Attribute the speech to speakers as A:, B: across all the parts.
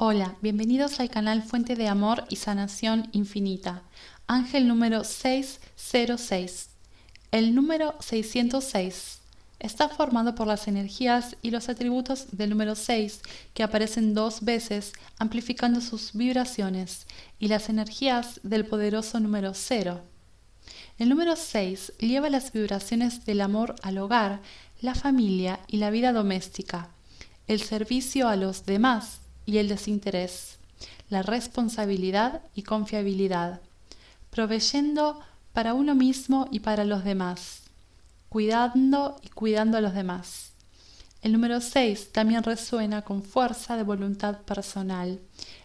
A: Hola, bienvenidos al canal Fuente de Amor y Sanación Infinita. Ángel número 606. El número 606 está formado por las energías y los atributos del número 6 que aparecen dos veces amplificando sus vibraciones y las energías del poderoso número 0. El número 6 lleva las vibraciones del amor al hogar, la familia y la vida doméstica, el servicio a los demás y el desinterés, la responsabilidad y confiabilidad, proveyendo para uno mismo y para los demás, cuidando y cuidando a los demás. El número 6 también resuena con fuerza de voluntad personal,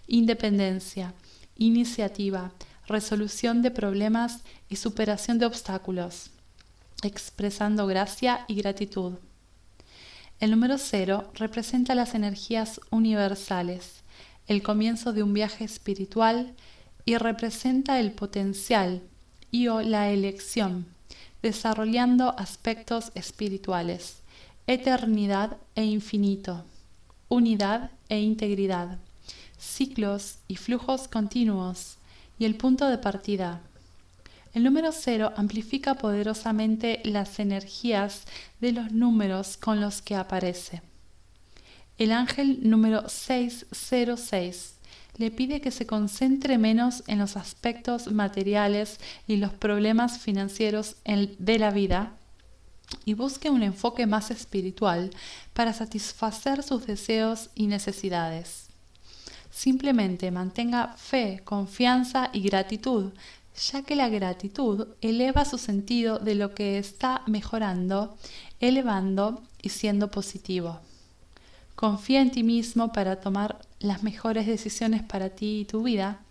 A: independencia, iniciativa, resolución de problemas y superación de obstáculos, expresando gracia y gratitud. El número cero representa las energías universales, el comienzo de un viaje espiritual y representa el potencial y o la elección, desarrollando aspectos espirituales, eternidad e infinito, unidad e integridad, ciclos y flujos continuos y el punto de partida. El número cero amplifica poderosamente las energías de los números con los que aparece. El ángel número 606 le pide que se concentre menos en los aspectos materiales y los problemas financieros de la vida y busque un enfoque más espiritual para satisfacer sus deseos y necesidades. Simplemente mantenga fe, confianza y gratitud ya que la gratitud eleva su sentido de lo que está mejorando, elevando y siendo positivo. Confía en ti mismo para tomar las mejores decisiones para ti y tu vida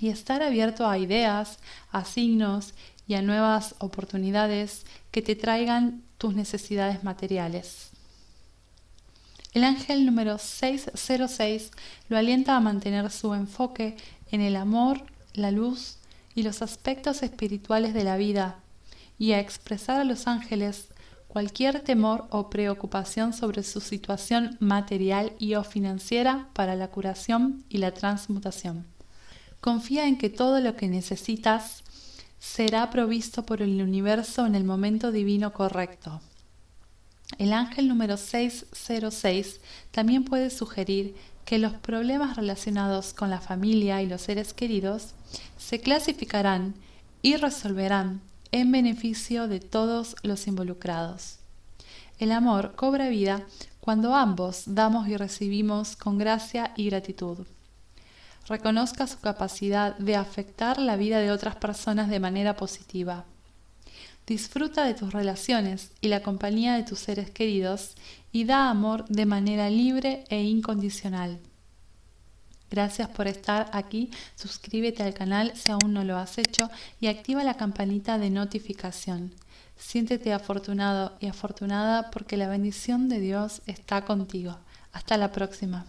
A: y estar abierto a ideas, a signos y a nuevas oportunidades que te traigan tus necesidades materiales. El ángel número 606 lo alienta a mantener su enfoque en el amor, la luz y los aspectos espirituales de la vida y a expresar a los ángeles cualquier temor o preocupación sobre su situación material y o financiera para la curación y la transmutación. Confía en que todo lo que necesitas será provisto por el universo en el momento divino correcto. El ángel número 606 también puede sugerir que los problemas relacionados con la familia y los seres queridos se clasificarán y resolverán en beneficio de todos los involucrados. El amor cobra vida cuando ambos damos y recibimos con gracia y gratitud. Reconozca su capacidad de afectar la vida de otras personas de manera positiva. Disfruta de tus relaciones y la compañía de tus seres queridos y da amor de manera libre e incondicional. Gracias por estar aquí, suscríbete al canal si aún no lo has hecho y activa la campanita de notificación. Siéntete afortunado y afortunada porque la bendición de Dios está contigo. Hasta la próxima.